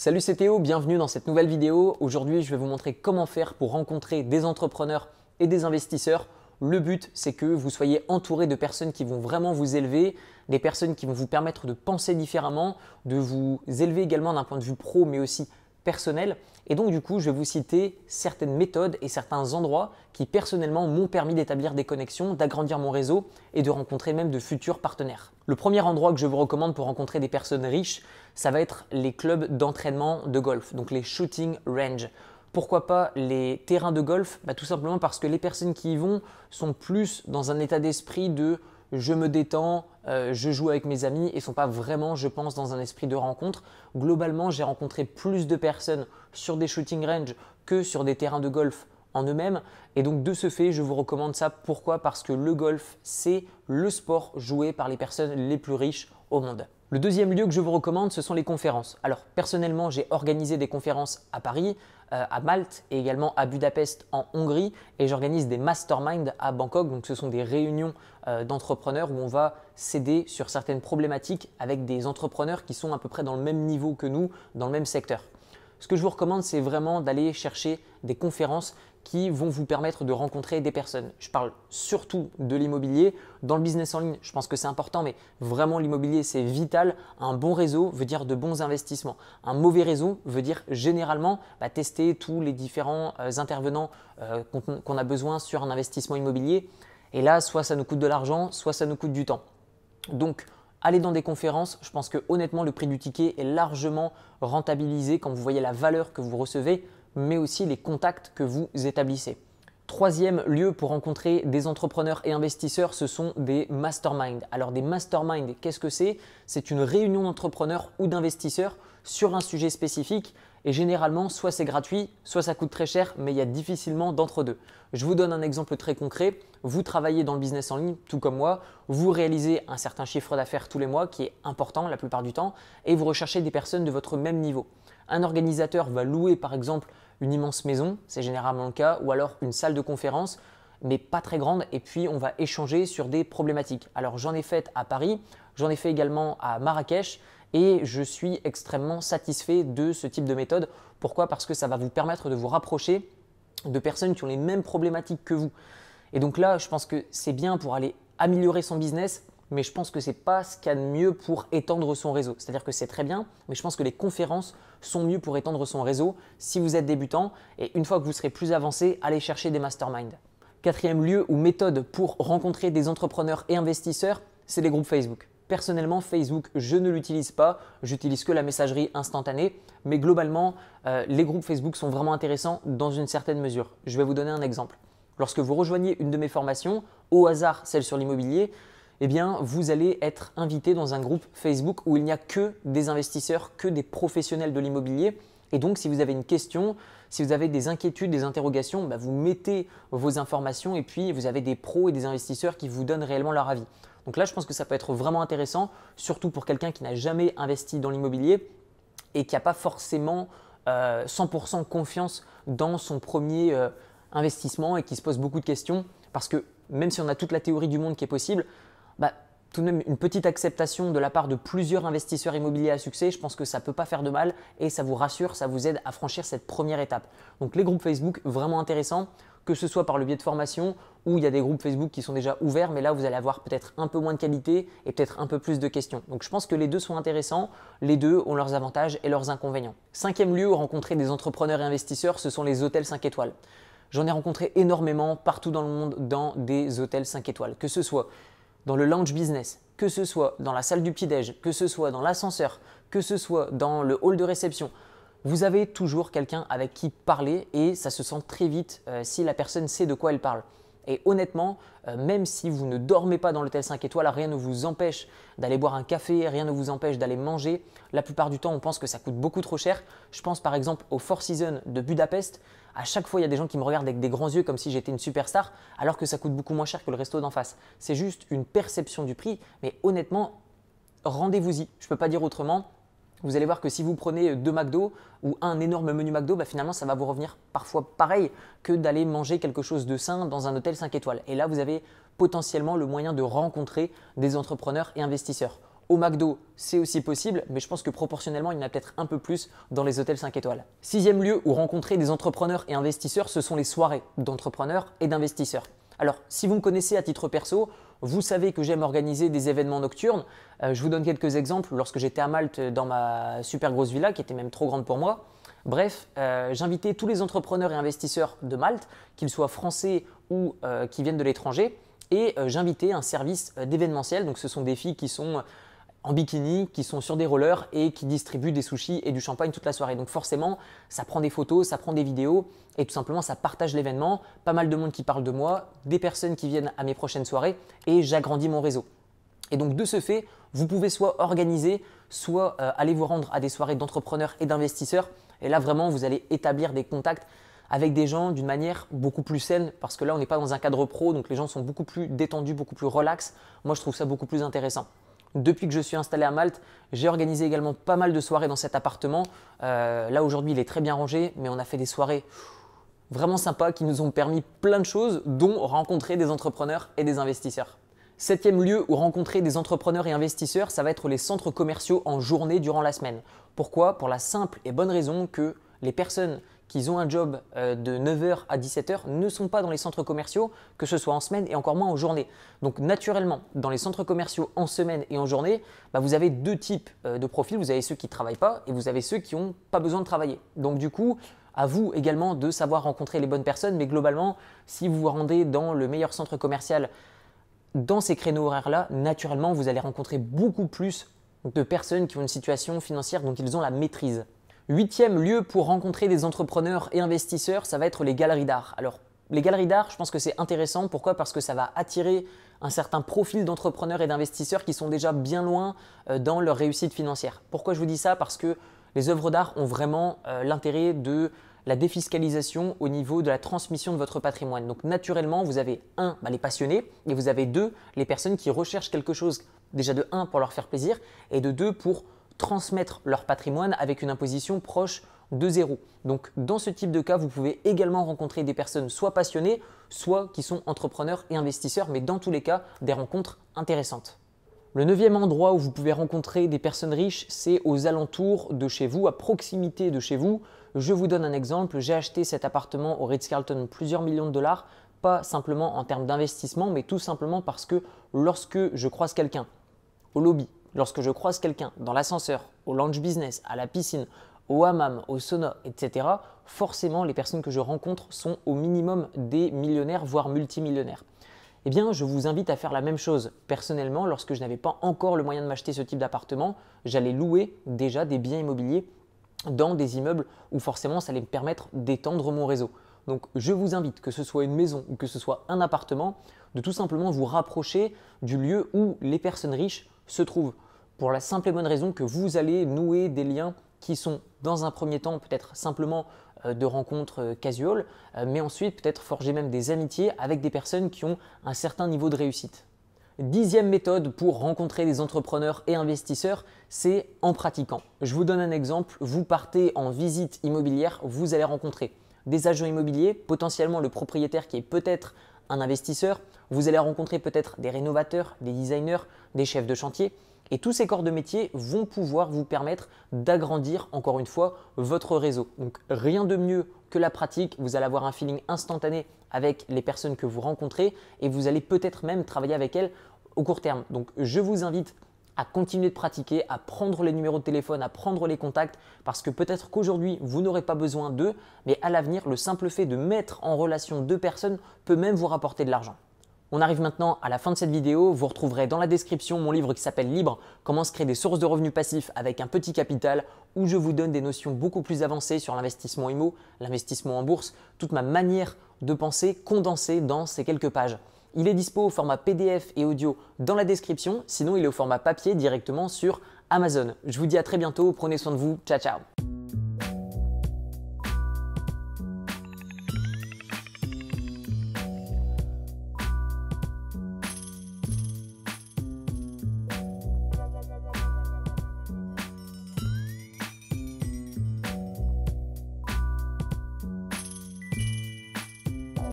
Salut c'est Théo, bienvenue dans cette nouvelle vidéo. Aujourd'hui je vais vous montrer comment faire pour rencontrer des entrepreneurs et des investisseurs. Le but c'est que vous soyez entouré de personnes qui vont vraiment vous élever, des personnes qui vont vous permettre de penser différemment, de vous élever également d'un point de vue pro mais aussi personnel. Et donc du coup, je vais vous citer certaines méthodes et certains endroits qui personnellement m'ont permis d'établir des connexions, d'agrandir mon réseau et de rencontrer même de futurs partenaires. Le premier endroit que je vous recommande pour rencontrer des personnes riches, ça va être les clubs d'entraînement de golf, donc les shooting range. Pourquoi pas les terrains de golf? Bah, Tout simplement parce que les personnes qui y vont sont plus dans un état d'esprit de je me détends, euh, je joue avec mes amis et sont pas vraiment, je pense, dans un esprit de rencontre. Globalement, j'ai rencontré plus de personnes sur des shooting range que sur des terrains de golf en eux-mêmes. Et donc de ce fait, je vous recommande ça. Pourquoi? Parce que le golf, c'est le sport joué par les personnes les plus riches au monde. Le deuxième lieu que je vous recommande, ce sont les conférences. Alors personnellement, j'ai organisé des conférences à Paris, euh, à Malte et également à Budapest en Hongrie et j'organise des masterminds à Bangkok. Donc ce sont des réunions euh, d'entrepreneurs où on va s'aider sur certaines problématiques avec des entrepreneurs qui sont à peu près dans le même niveau que nous, dans le même secteur. Ce que je vous recommande, c'est vraiment d'aller chercher des conférences qui vont vous permettre de rencontrer des personnes. Je parle surtout de l'immobilier. Dans le business en ligne, je pense que c'est important, mais vraiment l'immobilier, c'est vital. Un bon réseau veut dire de bons investissements. Un mauvais réseau veut dire généralement bah, tester tous les différents euh, intervenants euh, qu'on a besoin sur un investissement immobilier. Et là, soit ça nous coûte de l'argent, soit ça nous coûte du temps. Donc, aller dans des conférences, je pense que honnêtement, le prix du ticket est largement rentabilisé quand vous voyez la valeur que vous recevez mais aussi les contacts que vous établissez. Troisième lieu pour rencontrer des entrepreneurs et investisseurs, ce sont des masterminds. Alors des masterminds, qu'est-ce que c'est? C'est une réunion d'entrepreneurs ou d'investisseurs sur un sujet spécifique et généralement soit c'est gratuit, soit ça coûte très cher, mais il y a difficilement d'entre-deux. Je vous donne un exemple très concret. Vous travaillez dans le business en ligne, tout comme moi, vous réalisez un certain chiffre d'affaires tous les mois qui est important la plupart du temps et vous recherchez des personnes de votre même niveau. Un organisateur va louer par exemple une immense maison, c'est généralement le cas, ou alors une salle de conférence, mais pas très grande, et puis on va échanger sur des problématiques. Alors j'en ai fait à Paris, j'en ai fait également à Marrakech, et je suis extrêmement satisfait de ce type de méthode. Pourquoi? Parce que ça va vous permettre de vous rapprocher de personnes qui ont les mêmes problématiques que vous. Et donc là, je pense que c'est bien pour aller améliorer son business, mais je pense que ce n'est pas ce qu'il y a de mieux pour étendre son réseau. C'est-à-dire que c'est très bien, mais je pense que les conférences sont mieux pour étendre son réseau si vous êtes débutant. Et une fois que vous serez plus avancé, allez chercher des masterminds. Quatrième lieu ou méthode pour rencontrer des entrepreneurs et investisseurs, c'est les groupes Facebook. Personnellement, Facebook, je ne l'utilise pas, j'utilise que la messagerie instantanée, mais globalement, euh, les groupes Facebook sont vraiment intéressants dans une certaine mesure. Je vais vous donner un exemple. Lorsque vous rejoignez une de mes formations, au hasard celle sur l'immobilier, eh bien, vous allez être invité dans un groupe Facebook où il n'y a que des investisseurs, que des professionnels de l'immobilier. Et donc, si vous avez une question, si vous avez des inquiétudes, des interrogations, bah, vous mettez vos informations et puis vous avez des pros et des investisseurs qui vous donnent réellement leur avis. Donc là, je pense que ça peut être vraiment intéressant, surtout pour quelqu'un qui n'a jamais investi dans l'immobilier et qui n'a pas forcément 100% euh, confiance dans son premier euh, investissement et qui se pose beaucoup de questions. Parce que même si on a toute la théorie du monde qui est possible, tout de même une petite acceptation de la part de plusieurs investisseurs immobiliers à succès, je pense que ça ne peut pas faire de mal et ça vous rassure, ça vous aide à franchir cette première étape. Donc les groupes Facebook, vraiment intéressants, que ce soit par le biais de formation ou il y a des groupes Facebook qui sont déjà ouverts, mais là vous allez avoir peut-être un peu moins de qualité et peut-être un peu plus de questions. Donc je pense que les deux sont intéressants, les deux ont leurs avantages et leurs inconvénients. Cinquième lieu où rencontrer des entrepreneurs et investisseurs, ce sont les hôtels 5 étoiles. J'en ai rencontré énormément partout dans le monde dans des hôtels 5 étoiles, que ce soit dans le lounge business, que ce soit dans la salle du petit-déj, que ce soit dans l'ascenseur, que ce soit dans le hall de réception, vous avez toujours quelqu'un avec qui parler et ça se sent très vite euh, si la personne sait de quoi elle parle. Et honnêtement, euh, même si vous ne dormez pas dans l'hôtel 5 étoiles, rien ne vous empêche d'aller boire un café, rien ne vous empêche d'aller manger. La plupart du temps, on pense que ça coûte beaucoup trop cher. Je pense par exemple au Four Seasons de Budapest. À chaque fois, il y a des gens qui me regardent avec des grands yeux comme si j'étais une superstar, alors que ça coûte beaucoup moins cher que le resto d'en face. C'est juste une perception du prix, mais honnêtement, rendez-vous-y. Je ne peux pas dire autrement. Vous allez voir que si vous prenez deux McDo ou un énorme menu McDo, bah finalement ça va vous revenir parfois pareil que d'aller manger quelque chose de sain dans un hôtel 5 étoiles. Et là, vous avez potentiellement le moyen de rencontrer des entrepreneurs et investisseurs. Au McDo, c'est aussi possible, mais je pense que proportionnellement, il y en a peut-être un peu plus dans les hôtels 5 étoiles. Sixième lieu où rencontrer des entrepreneurs et investisseurs, ce sont les soirées d'entrepreneurs et d'investisseurs. Alors, si vous me connaissez à titre perso, vous savez que j'aime organiser des événements nocturnes. Euh, je vous donne quelques exemples. Lorsque j'étais à Malte dans ma super grosse villa, qui était même trop grande pour moi, Bref, euh, j'invitais tous les entrepreneurs et investisseurs de Malte, qu'ils soient français ou euh, qui viennent de l'étranger, et j'invitais un service d'événementiel. Donc, ce sont des filles qui sont en bikini, qui sont sur des rollers et qui distribuent des sushis et du champagne toute la soirée. Donc forcément, ça prend des photos, ça prend des vidéos et tout simplement, ça partage l'événement. Pas mal de monde qui parle de moi, des personnes qui viennent à mes prochaines soirées et j'agrandis mon réseau. Et donc de ce fait, vous pouvez soit organiser, soit euh, aller vous rendre à des soirées d'entrepreneurs et d'investisseurs. Et là, vraiment, vous allez établir des contacts avec des gens d'une manière beaucoup plus saine parce que là, on n'est pas dans un cadre pro, donc les gens sont beaucoup plus détendus, beaucoup plus relax. Moi, je trouve ça beaucoup plus intéressant. Depuis que je suis installé à Malte, j'ai organisé également pas mal de soirées dans cet appartement. Euh, là aujourd'hui, il est très bien rangé, mais on a fait des soirées vraiment sympas qui nous ont permis plein de choses, dont rencontrer des entrepreneurs et des investisseurs. Septième lieu où rencontrer des entrepreneurs et investisseurs, ça va être les centres commerciaux en journée durant la semaine. Pourquoi? Pour la simple et bonne raison que les personnes qui ont un job euh, de 9h à 17h ne sont pas dans les centres commerciaux, que ce soit en semaine et encore moins en journée. Donc naturellement, dans les centres commerciaux en semaine et en journée, bah, vous avez deux types euh, de profils. Vous avez ceux qui ne travaillent pas et vous avez ceux qui n'ont pas besoin de travailler. Donc du coup, à vous également de savoir rencontrer les bonnes personnes, mais globalement, si vous vous rendez dans le meilleur centre commercial dans ces créneaux horaires-là, naturellement, vous allez rencontrer beaucoup plus de personnes qui ont une situation financière dont ils ont la maîtrise. Huitième lieu pour rencontrer des entrepreneurs et investisseurs, ça va être les galeries d'art. Alors, les galeries d'art, je pense que c'est intéressant. Pourquoi? Parce que ça va attirer un certain profil d'entrepreneurs et d'investisseurs qui sont déjà bien loin euh, dans leur réussite financière. Pourquoi je vous dis ça? Parce que les œuvres d'art ont vraiment euh, l'intérêt de la défiscalisation au niveau de la transmission de votre patrimoine. Donc naturellement, vous avez un, bah, les passionnés, et vous avez deux, les personnes qui recherchent quelque chose, déjà de un, pour leur faire plaisir, et de deux, pour transmettre leur patrimoine avec une imposition proche de zéro. Donc dans ce type de cas, vous pouvez également rencontrer des personnes soit passionnées, soit qui sont entrepreneurs et investisseurs, mais dans tous les cas, des rencontres intéressantes. Le neuvième endroit où vous pouvez rencontrer des personnes riches, c'est aux alentours de chez vous, à proximité de chez vous. Je vous donne un exemple, j'ai acheté cet appartement au Ritz-Carlton plusieurs millions de dollars, pas simplement en termes d'investissement, mais tout simplement parce que lorsque je croise quelqu'un au lobby, Lorsque je croise quelqu'un dans l'ascenseur, au lounge business, à la piscine, au hammam, au sauna, etc., forcément les personnes que je rencontre sont au minimum des millionnaires, voire multimillionnaires. Eh bien, je vous invite à faire la même chose. Personnellement, lorsque je n'avais pas encore le moyen de m'acheter ce type d'appartement, j'allais louer déjà des biens immobiliers dans des immeubles où forcément ça allait me permettre d'étendre mon réseau. Donc je vous invite, que ce soit une maison ou que ce soit un appartement, de tout simplement vous rapprocher du lieu où les personnes riches se trouve pour la simple et bonne raison que vous allez nouer des liens qui sont dans un premier temps peut-être simplement euh, de rencontres euh, casual, euh, mais ensuite peut-être forger même des amitiés avec des personnes qui ont un certain niveau de réussite. Dixième méthode pour rencontrer des entrepreneurs et investisseurs, c'est en pratiquant. Je vous donne un exemple, vous partez en visite immobilière, vous allez rencontrer des agents immobiliers, potentiellement le propriétaire qui est peut-être un investisseur, vous allez rencontrer peut-être des rénovateurs, des designers, des chefs de chantier. Et tous ces corps de métier vont pouvoir vous permettre d'agrandir encore une fois votre réseau. Donc rien de mieux que la pratique, vous allez avoir un feeling instantané avec les personnes que vous rencontrez et vous allez peut-être même travailler avec elles au court terme. Donc je vous invite à continuer de pratiquer, à prendre les numéros de téléphone, à prendre les contacts, parce que peut-être qu'aujourd'hui, vous n'aurez pas besoin d'eux, mais à l'avenir, le simple fait de mettre en relation deux personnes peut même vous rapporter de l'argent. On arrive maintenant à la fin de cette vidéo. Vous retrouverez dans la description mon livre qui s'appelle Libre, comment se créer des sources de revenus passifs avec un petit capital, où je vous donne des notions beaucoup plus avancées sur l'investissement IMO, l'investissement en bourse, toute ma manière de penser condensée dans ces quelques pages. Il est dispo au format PDF et audio dans la description, sinon il est au format papier directement sur Amazon. Je vous dis à très bientôt, prenez soin de vous, ciao ciao